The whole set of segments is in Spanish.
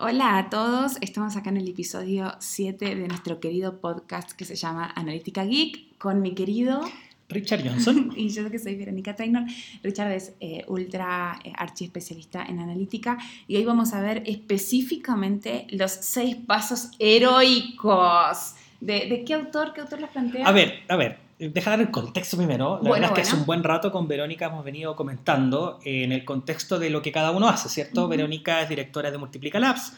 Hola a todos, estamos acá en el episodio 7 de nuestro querido podcast que se llama Analítica Geek con mi querido Richard Johnson. y yo que soy Verónica Trainor. Richard es eh, ultra eh, archiespecialista en analítica y hoy vamos a ver específicamente los seis pasos heroicos. ¿De, de qué autor? ¿Qué autor los plantea? A ver, a ver, deja dar el contexto primero. La Bueno, verdad es que bueno. hace un buen rato con Verónica hemos venido comentando eh, en el contexto de lo que cada uno hace, ¿cierto? Verónica es directora de Multiplica Labs.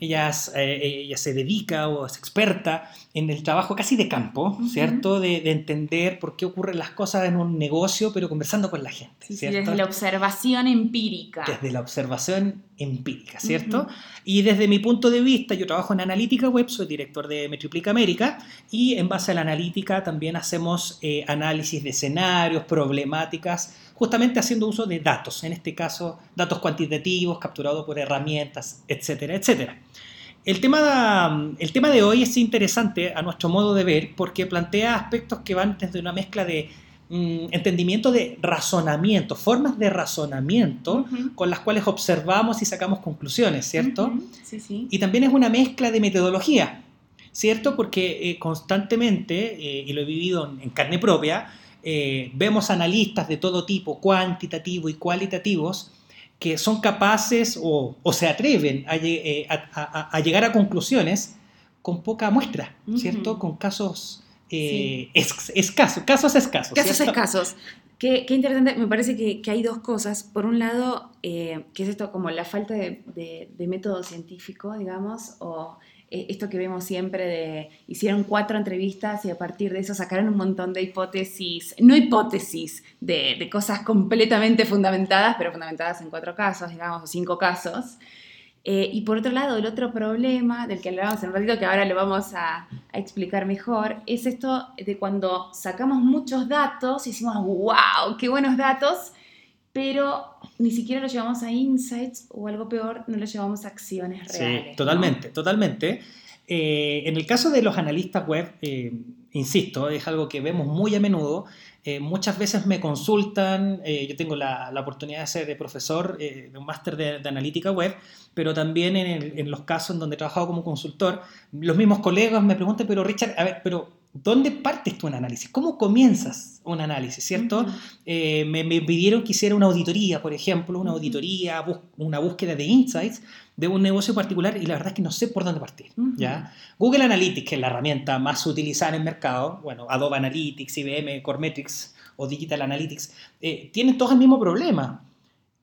Ella, es, eh, ella se dedica o es experta en el trabajo casi de campo. ¿cierto? De, de entender por qué ocurren las cosas en un negocio, pero conversando con la gente, Sí, sí, ¿cierto? desde la observación empírica. desde la observación empírica, ¿cierto? Y desde mi punto de vista, yo trabajo en analítica web, soy director de Metriplica América, y en base a la analítica también hacemos eh, análisis de escenarios, problemáticas, justamente haciendo uso de datos, en este caso datos cuantitativos capturados por herramientas, etcétera, etcétera. El tema, el tema de hoy es interesante a nuestro modo de ver porque plantea aspectos que van desde una mezcla de mm, entendimiento de razonamiento, formas de razonamiento con las cuales observamos y sacamos conclusiones, ¿cierto? Sí, sí. Y también es una mezcla de metodología, ¿cierto? Porque eh, constantemente, eh, y lo he vivido en, en carne propia, eh, vemos analistas de todo tipo, cuantitativo y cualitativos, que son capaces o, o se atreven a, lle- a- a- a llegar a conclusiones con poca muestra, ¿cierto? Con casos eh, es- escasos, casos escasos. Casos ¿cierto? escasos. Qué, qué interesante, me parece que, que hay dos cosas. Por un lado, eh, que es esto como la falta de, de- de método científico, digamos, o eh, esto que vemos siempre de hicieron cuatro entrevistas y a partir de eso sacaron un montón de hipótesis, no hipótesis, de, de cosas completamente fundamentadas, pero fundamentadas en cuatro casos, digamos, o cinco casos. Eh, y por otro lado, el otro problema del que hablábamos en un ratito, que ahora lo vamos a, a explicar mejor, es esto de cuando sacamos muchos datos y decimos, wow, qué buenos datos, pero ni siquiera lo llevamos a insights o algo peor, no lo llevamos a acciones Sí, reales. ¿no? totalmente, totalmente. Eh, en el caso de los analistas web, eh, insisto, es algo que vemos muy a menudo. Eh, muchas veces me consultan, eh, yo tengo la, oportunidad de ser de profesor eh, de un máster de, de analítica web, pero también en, el- en los casos en donde he trabajado como consultor, los mismos colegas me preguntan, pero Richard, a ver, pero ¿dónde partes tú un análisis? ¿Cómo comienzas un análisis, cierto? Eh, me, me pidieron que hiciera una auditoría, por ejemplo, una auditoría, bus- una búsqueda de insights de un negocio particular y la verdad es que no sé por dónde partir. Google Analytics, que es la herramienta más utilizada en el mercado, bueno, Adobe Analytics, IBM, Coremetrics o Digital Analytics, eh, tienen todos el mismo problema.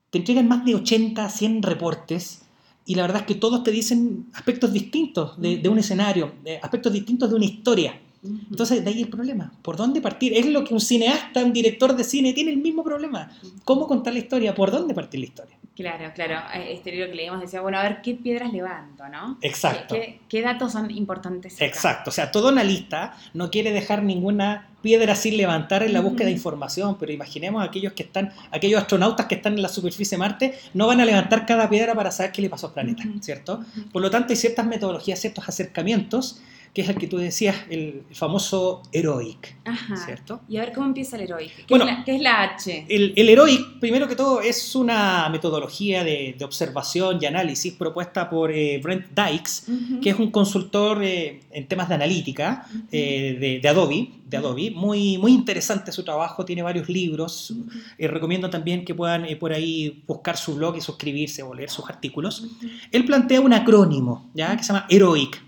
Te entregan más de 80, 100 reportes y la verdad es que todos te dicen aspectos distintos de, de un escenario, eh, aspectos distintos de una historia. Entonces, de ahí el problema. ¿Por dónde partir? Es lo que un cineasta, un director de cine tiene el mismo problema. ¿Cómo contar la historia? ¿Por dónde partir la historia? Claro, claro. Eh, Este libro que leímos decía, bueno, a ver qué piedras levanto, ¿no? Exacto. ¿Qué, qué- qué datos son importantes? acá? Exacto. O sea, todo analista no quiere dejar ninguna piedra sin levantar en la búsqueda de información, pero imaginemos aquellos que están, aquellos astronautas que están en la superficie de Marte, no van a levantar cada piedra para saber qué le pasó al planeta. ¿cierto? Por lo tanto, hay ciertas metodologías, ciertos acercamientos, que es el que tú decías, el famoso heroic, Ajá. ¿cierto? Y a ver cómo empieza el heroic. ¿Qué, Bueno, es, la, qué es la H? El, el Heroic, primero que todo, es una metodología de, de observación y análisis propuesta por eh, Brent Dykes, que es un consultor eh, en temas de analítica eh, de, de Adobe. De Adobe. Muy, muy interesante su trabajo, tiene varios libros. Eh, recomiendo también que puedan por ahí buscar su blog y suscribirse o leer sus artículos. Él plantea un acrónimo ¿ya? que se llama Heroic,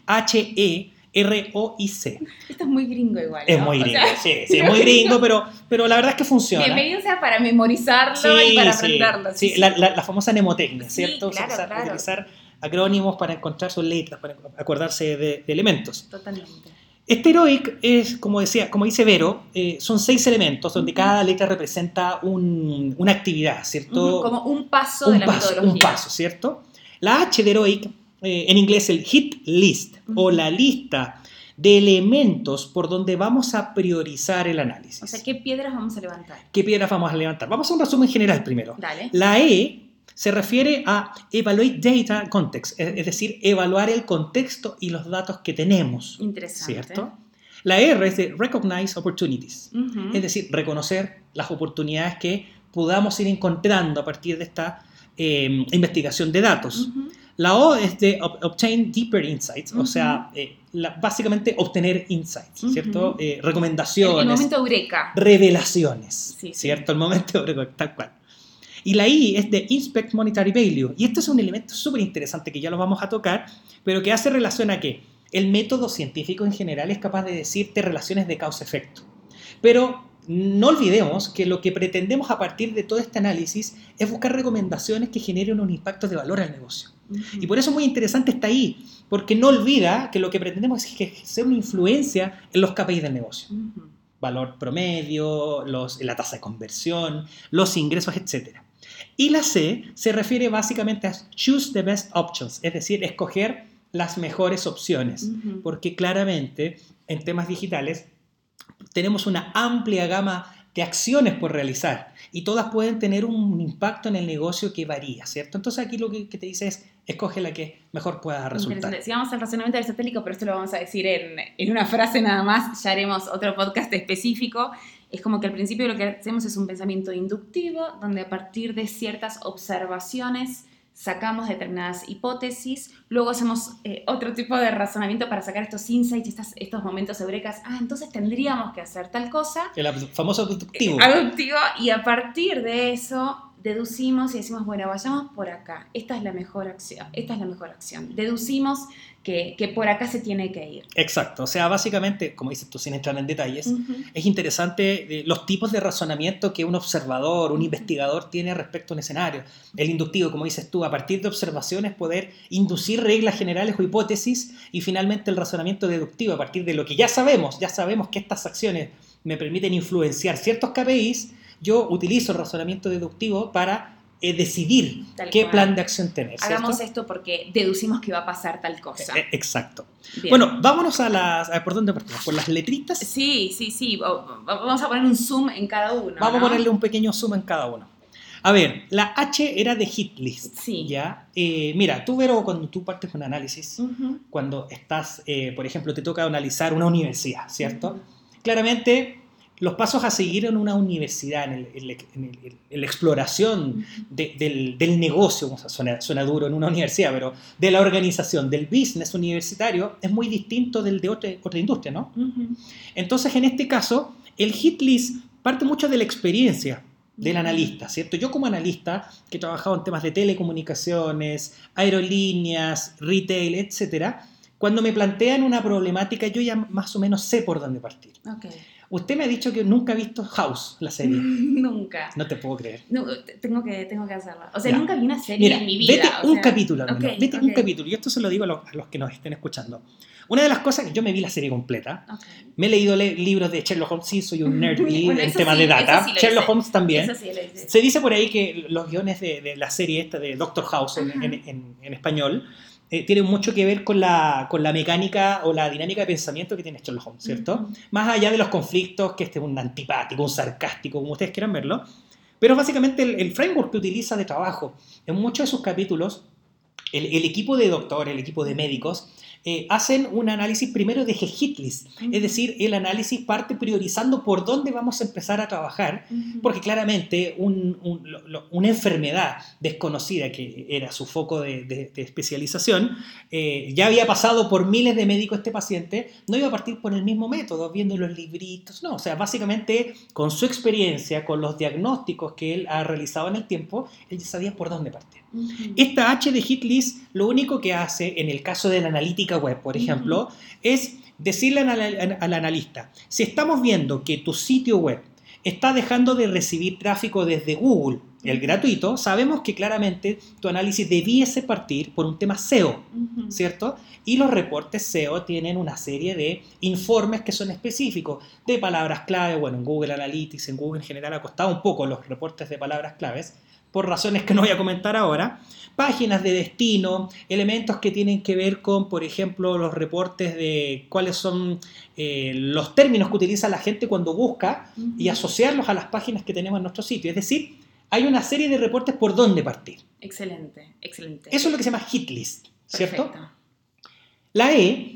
H-E-R-O-I-C. Esto es muy gringo igual. Es muy O gringo, sea, sí, sí, es muy gringo, pero, pero la verdad es que funciona. Bienvenido sea para memorizarlo Sí, y para sí, aprenderlo. sí, la, la- la famosa mnemotecnia, ¿cierto? claro, Utilizar, claro. utilizar acrónimos para encontrar sus letras, para acordarse de, de elementos. Totalmente. Este heroic es, como decía, como dice Vero, eh, son seis elementos donde cada letra representa un- una actividad, ¿cierto? Como un paso de la paso, metodología. un paso, ¿cierto? La H de heroic, eh, en inglés el hit list o Ujú. la lista de elementos por donde vamos a priorizar el análisis. O sea, ¿qué piedras vamos a levantar? ¿Qué piedras vamos a levantar? Vamos a un resumen general primero. Dale. La E se refiere a evaluate data context, es decir, evaluar el contexto y los datos que tenemos, Interesante. ¿cierto? La R es de recognize opportunities, Ujú. es decir, reconocer las oportunidades que podamos ir encontrando a partir de esta eh, investigación de datos. Ujú. La O es de ob- obtain deeper insights, o Ujú. sea, eh, la- básicamente obtener insights, ¿cierto? Ujú. Eh, El, recomendaciones, el momento eureka. revelaciones, Sí, sí. ¿cierto? El momento tal cual. Y la I es de Inspect Monetary Value. Y este es un elemento súper interesante que ya lo vamos a tocar, pero que hace relación a que el método científico en general es capaz de decirte relaciones de causa-efecto. Pero no olvidemos que lo que pretendemos a partir de todo este análisis es buscar recomendaciones que generen un impacto de valor al negocio. Y por eso es muy interesante está ahí, porque no olvida que lo que pretendemos es ejercer una influencia en los KPIs del negocio. Valor promedio, los, la tasa de conversión, los ingresos, etc. Y la C se refiere básicamente a choose the best options, es decir, escoger las mejores opciones, porque claramente en temas digitales tenemos una amplia gama de acciones por realizar y todas pueden tener un impacto en el negocio que varía, ¿cierto? Entonces aquí lo que, que te dice es, escoge la que mejor pueda resultar. Si vamos al razonamiento aristotélico, pero esto lo vamos a decir en, en una frase nada más, ya haremos otro podcast específico. Es como que al principio lo que hacemos es un pensamiento inductivo, donde a partir de ciertas observaciones sacamos determinadas hipótesis, luego hacemos eh, otro tipo de razonamiento para sacar estos insights, estas- estos momentos eurecas. Ah, entonces tendríamos que hacer tal cosa. El famoso abductivo. Adoptivo, y a partir de eso deducimos y decimos, bueno, vayamos por acá, esta es la mejor acción, esta es la mejor acción. Deducimos que, que por acá se tiene que ir. Exacto, o sea, básicamente, como dices tú, sin entrar en detalles, es interesante eh, los tipos de razonamiento que un observador, un investigador tiene respecto a un escenario. El inductivo, como dices tú, a partir de observaciones poder inducir reglas generales o hipótesis y finalmente el razonamiento deductivo a partir de lo que ya sabemos, ya sabemos que estas acciones me permiten influenciar ciertos KPIs, yo utilizo el razonamiento deductivo para eh, decidir Tal qué cual. plan de acción tener. ¿cierto? Hagamos esto porque deducimos que va a pasar tal cosa. Eh, Exacto. Bien. Bueno, vámonos a las... a ¿Por dónde partimos? ¿Por las letritas? Sí, sí, sí. va- va- Vamos a poner un zoom en cada uno. Vamos ¿no? a ponerle un pequeño zoom en cada uno. A ver, la H era de hit list. Sí. ¿ya? Eh, mira, tú, Vero, cuando tú partes un análisis, cuando estás, eh, por ejemplo, te toca analizar una universidad, ¿cierto? Claramente, los pasos a seguir en una universidad, en, el- en el- en el- en la exploración de- del, del negocio, o sea, suena, suena duro en una universidad, pero de la organización, del business universitario, es muy distinto del de otra, otra industria, ¿no? Entonces, en este caso, el hit list parte mucho de la experiencia del analista, ¿cierto? Yo como analista, que he trabajado en temas de telecomunicaciones, aerolíneas, retail, etcétera, cuando me plantean una problemática, yo ya más o menos sé por dónde partir. Ok. Usted me ha dicho que nunca ha visto House, la serie. Nunca. No te puedo creer. No, tengo, que, tengo que hacerla. O sea, Ya. nunca vi una serie Mira, en mi vida. vete o un sea, capítulo, al menos. vete un ok. capítulo. Y esto se lo digo a los, a los que nos estén escuchando. Una de las cosas que yo me vi la serie completa, Ok. me he leído le- libros de Sherlock Holmes, sí, soy un nerd y Bueno, en temas sí, de data. sí lo Sherlock hice. Holmes también. Eso sí lo hice. Se dice por ahí que los guiones de, de la serie esta de Doctor House en, en- en- en español eh, tienen mucho que ver con la, con la mecánica o la dinámica de pensamiento que tiene Sherlock Holmes, ¿cierto? Más allá de los conflictos, que este es un antipático, un sarcástico, como ustedes quieran verlo, pero básicamente el, el framework que utiliza de trabajo. En muchos de sus capítulos, el, el equipo de doctores, el equipo de médicos, eh, hacen un análisis primero de hit list, es decir, el análisis parte priorizando por dónde vamos a empezar a trabajar porque claramente un- un- lo- lo- una enfermedad desconocida, que era su foco de, de- de especialización, eh, ya había pasado por miles de médicos este paciente, no iba a partir por el mismo método, viendo los libritos, no, o sea, básicamente con su experiencia, con los diagnósticos que él ha realizado en el tiempo, él ya sabía por dónde partir. Esta H de hit list lo único que hace en el caso de la analítica web, por ejemplo, es decirle al, al analista, si estamos viendo que tu sitio web está dejando de recibir tráfico desde Google, el gratuito, sabemos que claramente tu análisis debiese partir por un tema SEO. ¿cierto? Y los reportes SEO tienen una serie de informes que son específicos de palabras clave. Bueno, en Google Analytics, en Google en general ha costado un poco los reportes de palabras claves, por razones que no voy a comentar ahora. Páginas de destino, elementos que tienen que ver con, por ejemplo, los reportes de cuáles son eh, los términos que utiliza la gente cuando busca y asociarlos a las páginas que tenemos en nuestro sitio. Es decir, hay una serie de reportes por dónde partir. Excelente, excelente. Eso es lo que se llama hit list, ¿cierto? Perfecto. La E.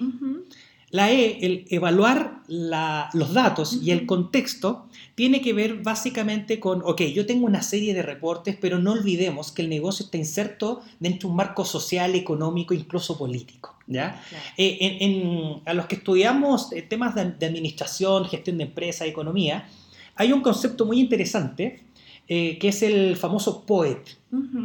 La E, el evaluar los datos y el contexto, tiene que ver básicamente con, ok, yo tengo una serie de reportes, pero no olvidemos que el negocio está inserto dentro de un marco social, económico, incluso político. ¿ya? Eh, a los que estudiamos eh, temas de, administración, gestión de empresas, economía, hay un concepto muy interesante eh, que es el famoso POET.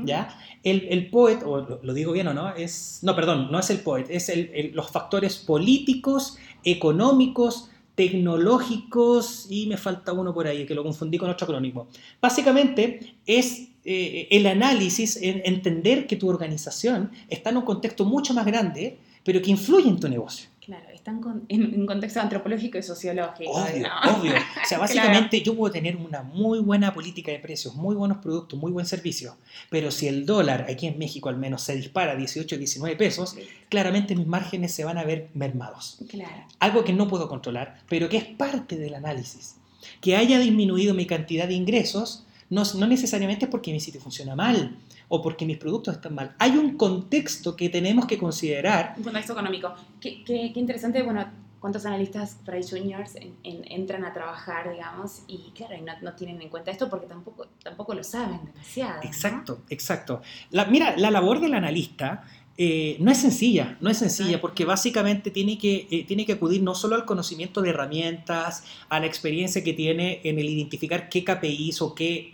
¿ya? El, el, POET, o lo, digo bien o no, es, no, perdón, no es el POET, es el, los factores políticos, económicos, tecnológicos y me falta uno por ahí que lo confundí con otro acrónimo. Básicamente es eh, el análisis, en entender que tu organización está en un contexto mucho más grande, pero que influye en tu negocio. Claro, están en un contexto antropológico y sociológico. Obvio, obvio. O sea, básicamente yo puedo tener una muy buena política de precios, muy buenos productos, muy buen servicio, pero si el dólar aquí en México al menos se dispara a 18, 19 pesos, claramente mis márgenes se van a ver mermados. Claro. Algo que no puedo controlar, pero que es parte del análisis. Que haya disminuido mi cantidad de ingresos no, no necesariamente es porque mi sitio funciona mal, o porque mis productos están mal. Hay un contexto que tenemos que considerar. Un contexto económico. Qué, qué, interesante, bueno, cuántos analistas Price Juniors entran a trabajar, digamos, y claro, no, no, tienen en cuenta esto porque tampoco, tampoco lo saben demasiado. Exacto, exacto. La, mira, la labor del analista eh, no es sencilla, no es sencilla, porque básicamente tiene que, eh, tiene que acudir no solo al conocimiento de herramientas, a la experiencia que tiene en el identificar qué KPIs o qué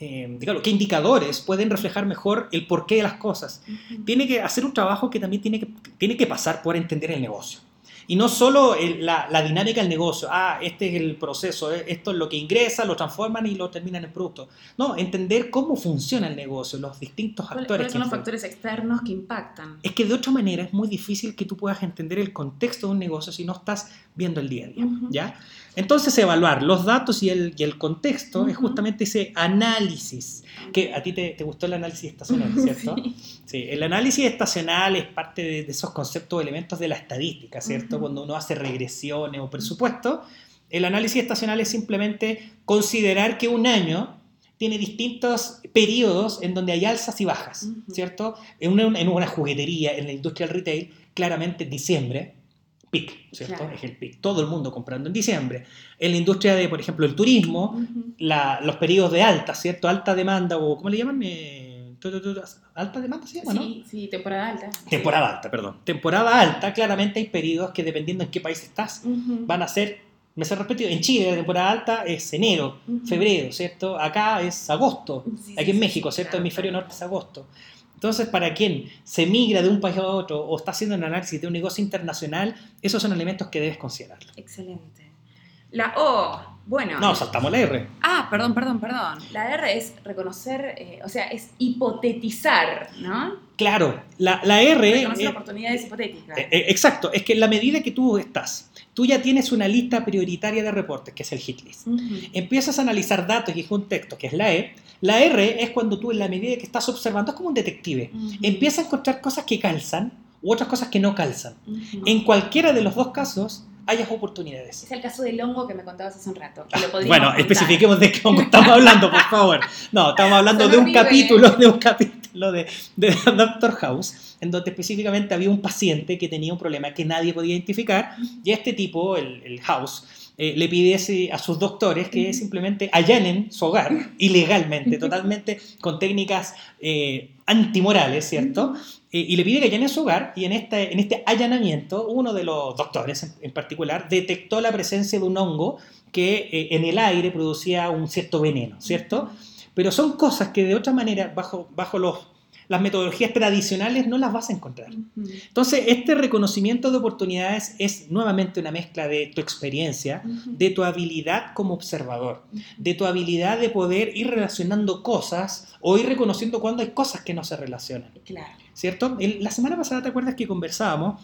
eh, qué indicadores pueden reflejar mejor el porqué de las cosas. Tiene que hacer un trabajo que también tiene que, tiene que pasar por entender el negocio. Y no solo la, la, dinámica del negocio, ah, este es el proceso, eh, esto es lo que ingresa, lo transforman y lo terminan en producto. No, entender cómo funciona el negocio, los distintos actores. ¿Cuáles son los factores externos que impactan? Es que de otra manera es muy difícil que tú puedas entender el contexto de un negocio si no estás viendo el día a día, ¿ya? Entonces, evaluar los datos y el, y el contexto es justamente ese análisis, que a ti te, te gustó el análisis estacional, ¿cierto? Sí. el análisis estacional es parte de, esos conceptos o elementos de la estadística, ¿cierto? Cuando uno hace regresiones o presupuesto, el análisis estacional es simplemente considerar que un año tiene distintos periodos en donde hay alzas y bajas, ¿cierto? En una, en una juguetería, en la industria del retail, claramente diciembre pic, ¿cierto? Es el pic. Todo el mundo comprando en diciembre. En la industria de, por ejemplo, el turismo, los periodos de alta, ¿cierto? Alta demanda o, ¿cómo le llaman? Eh, alta demanda se llama, ¿no? Sí, sí, temporada alta. Temporada alta, perdón. Temporada alta, claramente hay periodos que dependiendo en qué país estás, van a ser, me se repetido, en Chile la temporada alta es enero, febrero, ¿cierto? Acá es agosto, aquí en México, ¿cierto? Hemisferio norte es agosto. Entonces, para quien se migra de un país a otro o está haciendo un análisis de un negocio internacional, esos son elementos que debes considerar. Excelente. La O, bueno. No, saltamos la R. Ah, perdón, perdón, perdón. La R es reconocer, eh, o sea, es hipotetizar, ¿no? Claro, la, la R... Reconocer oportunidades hipotéticas. Eh, eh, exacto, es que en la medida que tú estás tú ya tienes una lista prioritaria de reportes, que es el hit list. Empiezas a analizar datos y un texto, que es la E. La R es cuando tú, en la medida que estás observando, es como un detective. Empiezas a encontrar cosas que calzan u otras cosas que no calzan. En cualquiera de los dos casos, hayas oportunidades. Es el caso del hongo que me contabas hace un rato. bueno, especifiquemos de qué hongo estamos hablando, por favor. No, estamos hablando de un capítulo, de un capítulo de, de Doctor House, en donde específicamente había un paciente que tenía un problema que nadie podía identificar, y este tipo, el, el House, eh, le pide a sus doctores que simplemente allanen su hogar ilegalmente, totalmente con técnicas eh, antimorales, ¿cierto? Eh, y le pide que allane su hogar y en este, en este allanamiento uno de los doctores en, particular detectó la presencia de un hongo que en el aire producía un cierto veneno, ¿cierto? Pero son cosas que de otra manera, bajo, bajo los las metodologías tradicionales no las vas a encontrar. Entonces, este reconocimiento de oportunidades es nuevamente una mezcla de tu experiencia, de tu habilidad como observador, de tu habilidad de poder ir relacionando cosas o ir reconociendo cuando hay cosas que no se relacionan. Claro. ¿Cierto? la semana pasada, ¿te acuerdas que conversábamos?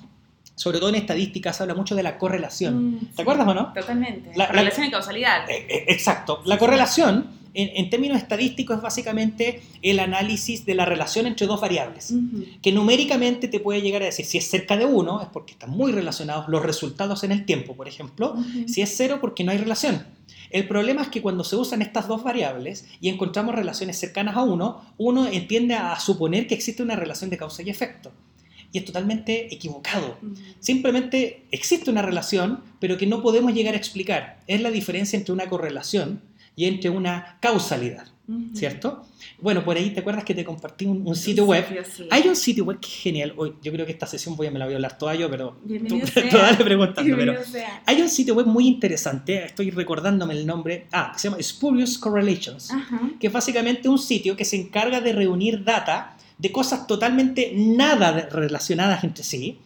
sobre todo en estadísticas, habla mucho de la correlación. Mm, ¿Te acuerdas o no? Totalmente. La, correlación y causalidad. Eh, eh, exacto. La correlación en, términos estadísticos es básicamente el análisis de la relación entre dos variables, que numéricamente te puede llegar a decir si es cerca de uno es porque están muy relacionados los resultados en el tiempo, por ejemplo, si es cero porque no hay relación. El problema es que cuando se usan estas dos variables y encontramos relaciones cercanas a uno, uno entiende a suponer que existe una relación de causa y efecto. y es totalmente equivocado. Simplemente existe una relación, pero que no podemos llegar a explicar. Es la diferencia entre una correlación y entre una causalidad. ¿cierto? Bueno, por ahí te acuerdas que te compartí un, sitio web. Hay un sitio web que es genial. Hoy, yo creo que esta sesión voy a, me la voy a hablar toda yo, pero tú, tú dale preguntando. Pero hay un sitio web muy interesante, estoy recordándome el nombre, ah, se llama Spurious Correlations, que es básicamente un sitio que se encarga de reunir data de cosas totalmente nada relacionadas entre sí,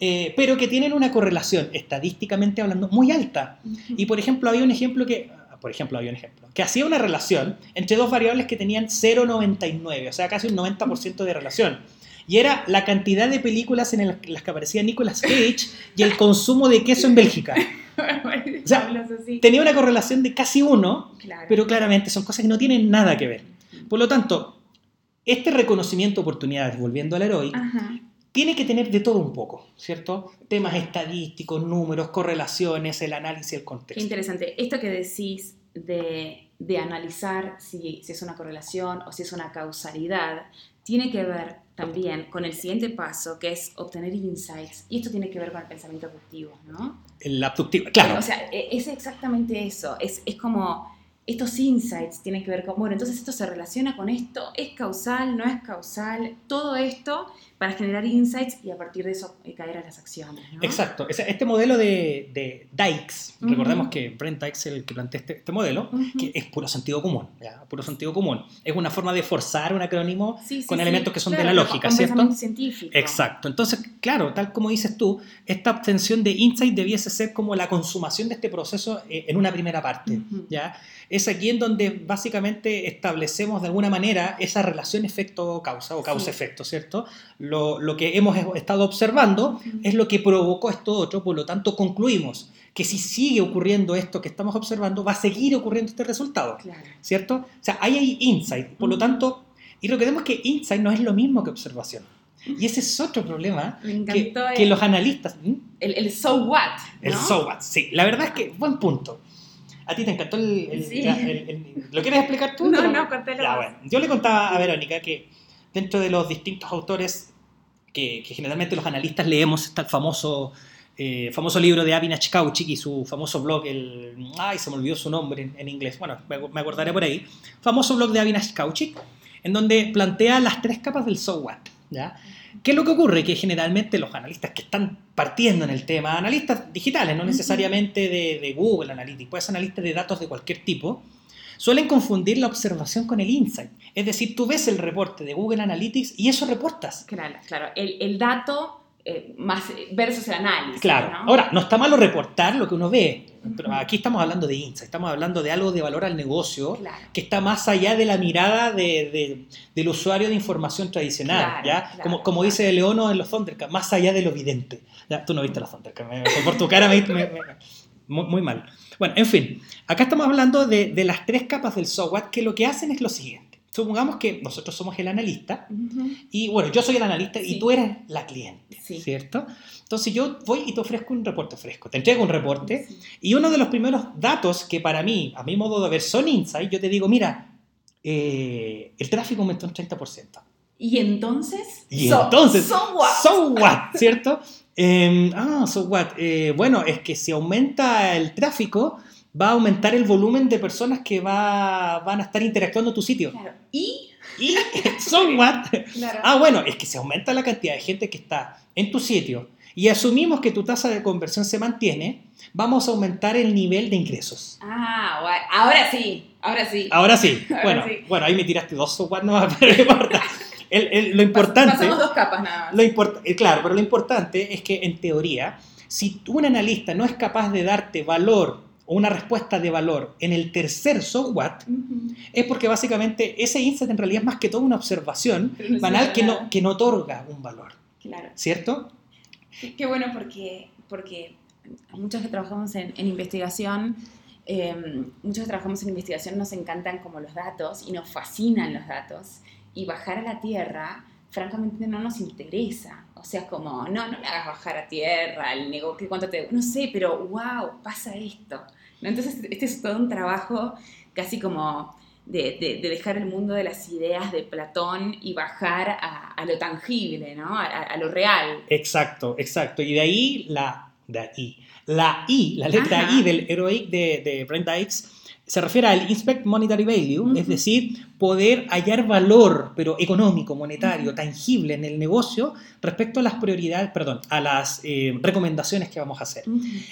eh, pero que tienen una correlación, estadísticamente hablando, muy alta. Y por ejemplo, había un ejemplo que, por ejemplo, había un ejemplo, que hacía una relación entre dos variables que tenían 0,99, o sea, casi un 90% de relación. Y era la cantidad de películas en las que aparecía Nicolas Cage y el consumo de queso en Bélgica. o sea, tenía una correlación de casi uno, pero claramente son cosas que no tienen nada que ver. Por lo tanto, este reconocimiento de oportunidades, volviendo al héroe, tiene que tener de todo un poco, ¿cierto? Temas estadísticos, números, correlaciones, el análisis, el contexto. Qué interesante. Esto que decís de, de analizar si, si, es una correlación o si es una causalidad, tiene que ver también con el siguiente paso, que es obtener insights. Y esto tiene que ver con el pensamiento abductivo, ¿no? El abductivo, claro. O sea, e, es exactamente eso. Es, es como estos insights tienen que ver con, bueno, entonces esto se relaciona con esto, es causal, no es causal, todo esto para generar insights y a partir de eso eh, caer a las acciones. Exacto. Este modelo de, de Dykes, recordemos que Brent Dykes es el que plantea este, este modelo, que es puro sentido común, ¿ya? puro sentido común. Es una forma de forzar un acrónimo con elementos que son de la lógica, ¿cierto? científico. Exacto. Entonces, claro, tal como dices tú, esta obtención de insight debiese ser como la consumación de este proceso eh, en una primera parte, ¿ya? Es aquí en donde básicamente establecemos de alguna manera esa relación efecto-causa o causa-efecto, ¿cierto? lo, que hemos estado observando es lo que provocó esto otro, por lo tanto concluimos que si sigue ocurriendo esto que estamos observando, va a seguir ocurriendo este resultado, ¿cierto? O sea, ahí hay insight, por lo tanto, y lo que vemos es que insight no es lo mismo que observación. Y ese es otro problema que, que, los analistas... El, so what. El so what, sí. La verdad es que, buen punto. ¿A ti te encantó el... ¿Lo quieres explicar tú? No, no, contélo. Yo le contaba a Verónica que dentro de los distintos autores que, generalmente los analistas leemos, está el famoso, eh, famoso libro de Avinash Kauchik y su famoso blog, el, ay, se me olvidó su nombre en, inglés, bueno, me, acordaré por ahí, famoso blog de Avinash Kauchik, en donde plantea las tres capas del so what, ¿ya? ¿Qué es lo que ocurre? Que generalmente los analistas que están partiendo en el tema, analistas digitales, no necesariamente de, de Google Analytics, puede ser analistas de datos de cualquier tipo, suelen confundir la observación con el insight. Es decir, tú ves el reporte de Google Analytics y eso reportas. Claro, claro. El, dato eh, más versus el análisis. Claro. Ahora, no está malo reportar lo que uno ve, pero aquí estamos hablando de insight, estamos hablando de algo de valor al negocio que está más allá de la mirada de, del usuario de información tradicional. ¿ya? como, como dice Leono en los Thundercats, más allá de lo evidente. ¿Ya? Tú no viste los Thundercats, por tu cara me, muy, muy mal. Bueno, en fin, acá estamos hablando de, de las tres capas del software que lo que hacen es lo siguiente. Supongamos que nosotros somos el analista y bueno, yo soy el analista y tú eres la cliente, ¿cierto? Entonces yo voy y te ofrezco un reporte fresco, te entrego un reporte y uno de los primeros datos que para mí, a mi modo de ver, son insights, yo te digo, mira, eh, el tráfico aumentó un 30%. ¿Y entonces? Y entonces, so what? so what, ¿cierto? Em, ah, so what? Eh, bueno, es que si aumenta el tráfico, va a aumentar el volumen de personas que va, van a estar interactuando en tu sitio. Claro. ¿Y? ¿Y? ¿So what? Ah, bueno, es que si aumenta la cantidad de gente que está en tu sitio y asumimos que tu tasa de conversión se mantiene, vamos a aumentar el nivel de ingresos. Ah, bueno. ahora sí, ahora sí. Ahora sí. bueno, bueno, ahí me tiraste dos so what, no, pero no importa lo importante... Pasamos dos capas nada más. Lo eh, claro, pero lo importante es que en teoría, si un analista no es capaz de darte valor o una respuesta de valor en el tercer so what, es porque básicamente ese insight en realidad es más que todo una observación banal que no, que no otorga un valor. Claro. ¿Cierto? Qué bueno porque, porque muchos que trabajamos en, investigación, em, muchos que trabajamos en investigación nos encantan como los datos y nos fascinan los datos y bajar a la tierra, francamente no nos interesa. O sea, como, no, no me hagas bajar a tierra, el negocio, cuánto te... No sé, pero wow, pasa esto. Entonces, este es todo un trabajo casi como de, dejar el mundo de las ideas de Platón y bajar a, lo tangible, ¿no? A, lo real. Exacto, exacto. Y de ahí la, de ahí, la I, la letra I del Heroic de, de Brent Dykes, se refiere al Inspect Monetary Value, es decir, poder hallar valor, pero económico, monetario, tangible en el negocio respecto a las prioridades, perdón, a las eh, recomendaciones que vamos a hacer.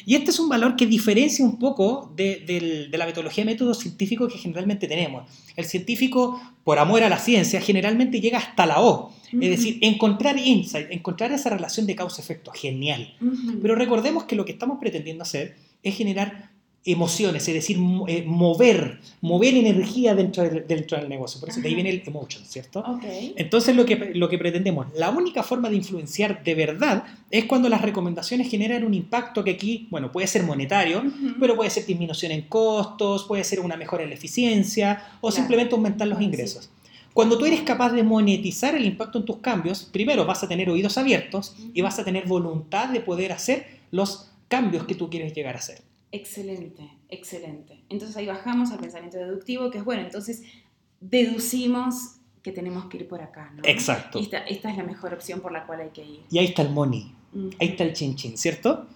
Y este es un valor que diferencia un poco de, la metodología de método científico que generalmente tenemos. El científico, por amor a la ciencia, generalmente llega hasta la O. Es decir, encontrar insight, encontrar esa relación de causa-efecto, genial. Pero recordemos que lo que estamos pretendiendo hacer es generar emociones, es decir, eh, mover, mover energía dentro del, dentro del negocio. Por eso de ahí viene el emotion, ¿cierto? Entonces lo que, lo que pretendemos, la única forma de influenciar de verdad es cuando las recomendaciones generan un impacto que aquí, bueno, puede ser monetario, pero puede ser disminución en costos, puede ser una mejora en la eficiencia o simplemente aumentar los ingresos. Cuando tú eres capaz de monetizar el impacto en tus cambios, primero vas a tener oídos abiertos y vas a tener voluntad de poder hacer los cambios que tú quieres llegar a hacer. Excelente, excelente. Entonces ahí bajamos al pensamiento deductivo, que es bueno, entonces deducimos que tenemos que ir por acá, ¿no? Exacto. Esta, esta es la mejor opción por la cual hay que ir. Y ahí está el money, ahí está el chin chin, ¿cierto?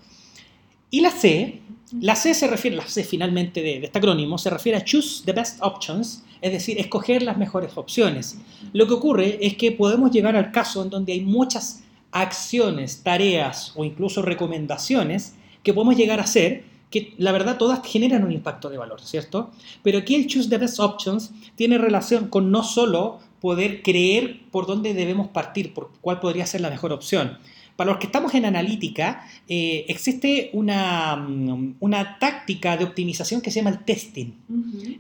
Y la C, la C se refiere, la C finalmente de, de, este acrónimo, se refiere a choose the best options, es decir, escoger las mejores opciones. Lo que ocurre es que podemos llegar al caso en donde hay muchas acciones, tareas o incluso recomendaciones que podemos llegar a hacer que la verdad todas generan un impacto de valor, ¿cierto? Pero aquí el Choose the Best Options tiene relación con no solo poder creer por dónde debemos partir, por cuál podría ser la mejor opción. Para los que estamos en analítica, eh, existe una, mm, una, táctica de optimización que se llama el testing.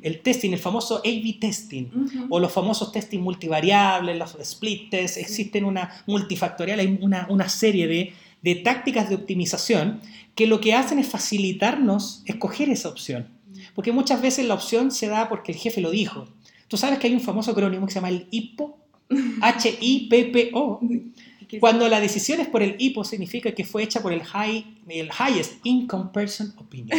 El testing, el famoso A-B testing, o los famosos testing multivariables, los split tests, existen una multifactorial, hay una, una serie de, de tácticas de optimización que lo que hacen es facilitarnos escoger esa opción. Porque muchas veces la opción se da porque el jefe lo dijo. Tú sabes que hay un famoso acrónimo que se llama el HIPPO, H-I-P-P-O. Cuando la decisión es por el HIPPO significa que fue hecha por el, high, el Highest Income Person Opinion.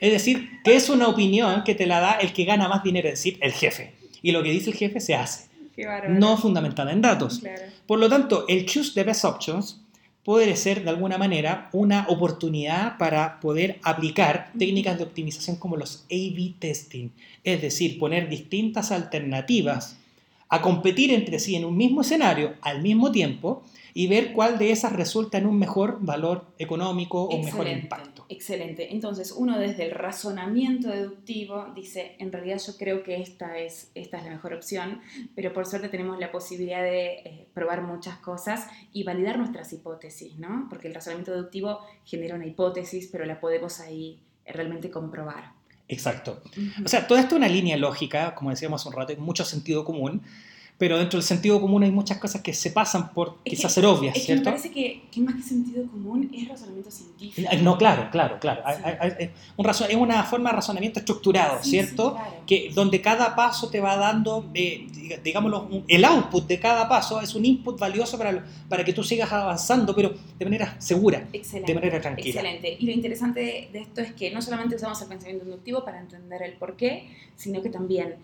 Es decir, que es una opinión que te la da el que gana más dinero, es decir, el jefe. Y lo que dice el jefe se hace. no fundamentada en datos. Por lo tanto, el Choose the Best Options puede ser de alguna manera una oportunidad para poder aplicar técnicas de optimización como los A-B testing, es decir, poner distintas alternativas a competir entre sí en un mismo escenario al mismo tiempo y ver cuál de esas resulta en un mejor valor económico o un mejor impacto. Excelente. Entonces, uno desde el razonamiento deductivo dice, en realidad yo creo que esta es, esta es la mejor opción, pero por suerte tenemos la posibilidad de eh, probar muchas cosas y validar nuestras hipótesis, ¿no? Porque el razonamiento deductivo genera una hipótesis, pero la podemos ahí realmente comprobar. Exacto. O sea, toda esto es una línea lógica, como decíamos hace un rato, mucho sentido común, pero dentro del sentido común hay muchas cosas que se pasan por quizás ser obvias, es ¿cierto? Que me parece que, que, más que sentido común es razonamiento científico. No, claro, claro, claro. un razon, es una forma de razonamiento estructurado, ¿cierto? que, donde cada paso te va dando, eh, digámoslo, el output de cada paso es un input valioso para, para que tú sigas avanzando, pero de manera segura, de manera tranquila. Excelente. Y lo interesante de esto es que no solamente usamos el pensamiento inductivo para entender el por qué, sino que también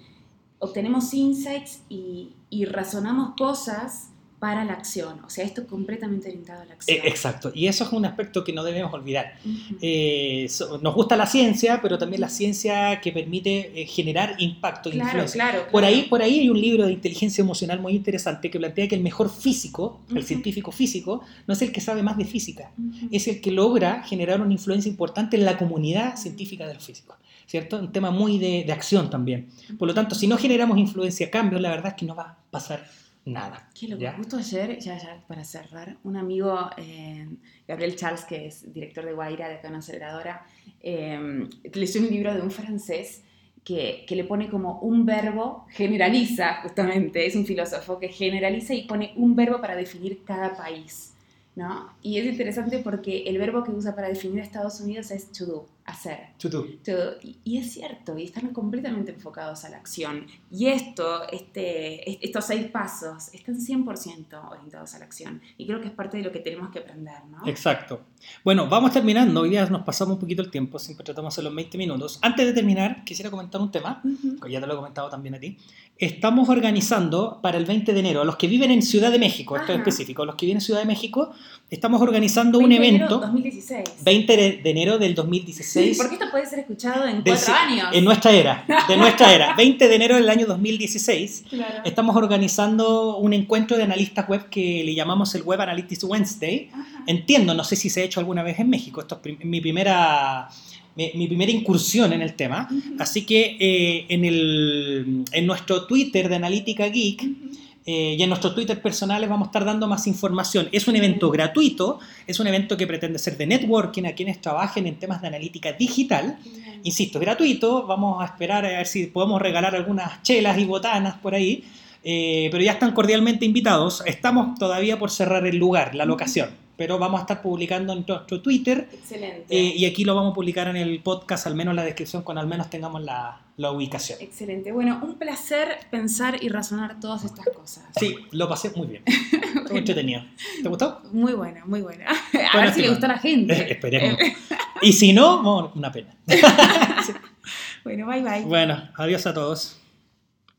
obtenemos insights y, razonamos cosas para la acción. O sea, esto es completamente orientado a la acción. Eh, exacto, y eso es un aspecto que no debemos olvidar. Eh, nos gusta la ciencia, pero también la ciencia que permite eh, generar impacto e influencia. Claro, Por, ahí, por ahí hay un libro de inteligencia emocional muy interesante que plantea que el mejor físico, el científico físico, no es el que sabe más de física, es el que logra generar una influencia importante en la comunidad científica de los físicos. ¿Cierto? Un tema muy de, acción también. Por lo tanto, si no generamos influencia, cambios, la verdad es que no va a pasar nada. Qué loco. Justo ayer, ya, ya para cerrar, un amigo, eh, Gabriel Charles, que es director de Guaira, de acá en Aceleradora, eh, leyó un libro de un francés que, que, le pone como un verbo, generaliza justamente, es un filósofo que generaliza y pone un verbo para definir cada país. ¿no? Y es interesante porque el verbo que usa para definir a Estados Unidos es to do. Hacer. Do. Todo. Y, y es cierto, y están completamente enfocados a la acción. Y esto, este, est- estos seis pasos, están 100% orientados a la acción. Y creo que es parte de lo que tenemos que aprender, ¿no? Exacto. Bueno, vamos terminando. Hoy día nos pasamos un poquito el tiempo, siempre tratamos de hacer los 20 minutos. Antes de terminar, quisiera comentar un tema, que ya te lo he comentado también a ti. Estamos organizando para el 20 de enero, a los que viven en Ciudad de México, esto es específico, los que viven en Ciudad de México, estamos organizando un 20 de enero evento 2016. 20 de, de enero del 2016. Porque esto puede ser escuchado en cuatro años. En nuestra era, de nuestra era. 20 de enero del año 2016. Claro. Estamos organizando un encuentro de analistas web que le llamamos el Web Analytics Wednesday. Ajá. Entiendo, no sé si se ha hecho alguna vez en México. Esto es prim- mi primera, mi, primera incursión en el tema. Así que eh, en, el, en nuestro Twitter de Analítica Geek Ujú. Eh, y en nuestros Twitter personales vamos a estar dando más información. Es un evento gratuito, es un evento que pretende ser de networking a quienes trabajen en temas de analítica digital. Insisto, gratuito, vamos a esperar a ver si podemos regalar algunas chelas y botanas por ahí, eh, pero ya están cordialmente invitados. Estamos todavía por cerrar el lugar, la locación, pero vamos a estar publicando en nuestro Twitter Excelente. eh, y aquí lo vamos a publicar en el podcast, al menos en la descripción, cuando al menos tengamos la, la ubicación. Excelente. Bueno, un placer pensar y razonar todas estas cosas. Sí, lo pasé muy bien. Muy entretenido. ¿Te gustó? Muy buena, muy buena. A Bueno, ver si le gustó a la gente. Eh, esperemos. Y si no, bueno, una pena. Bueno, bye bye. Bueno, adiós a todos.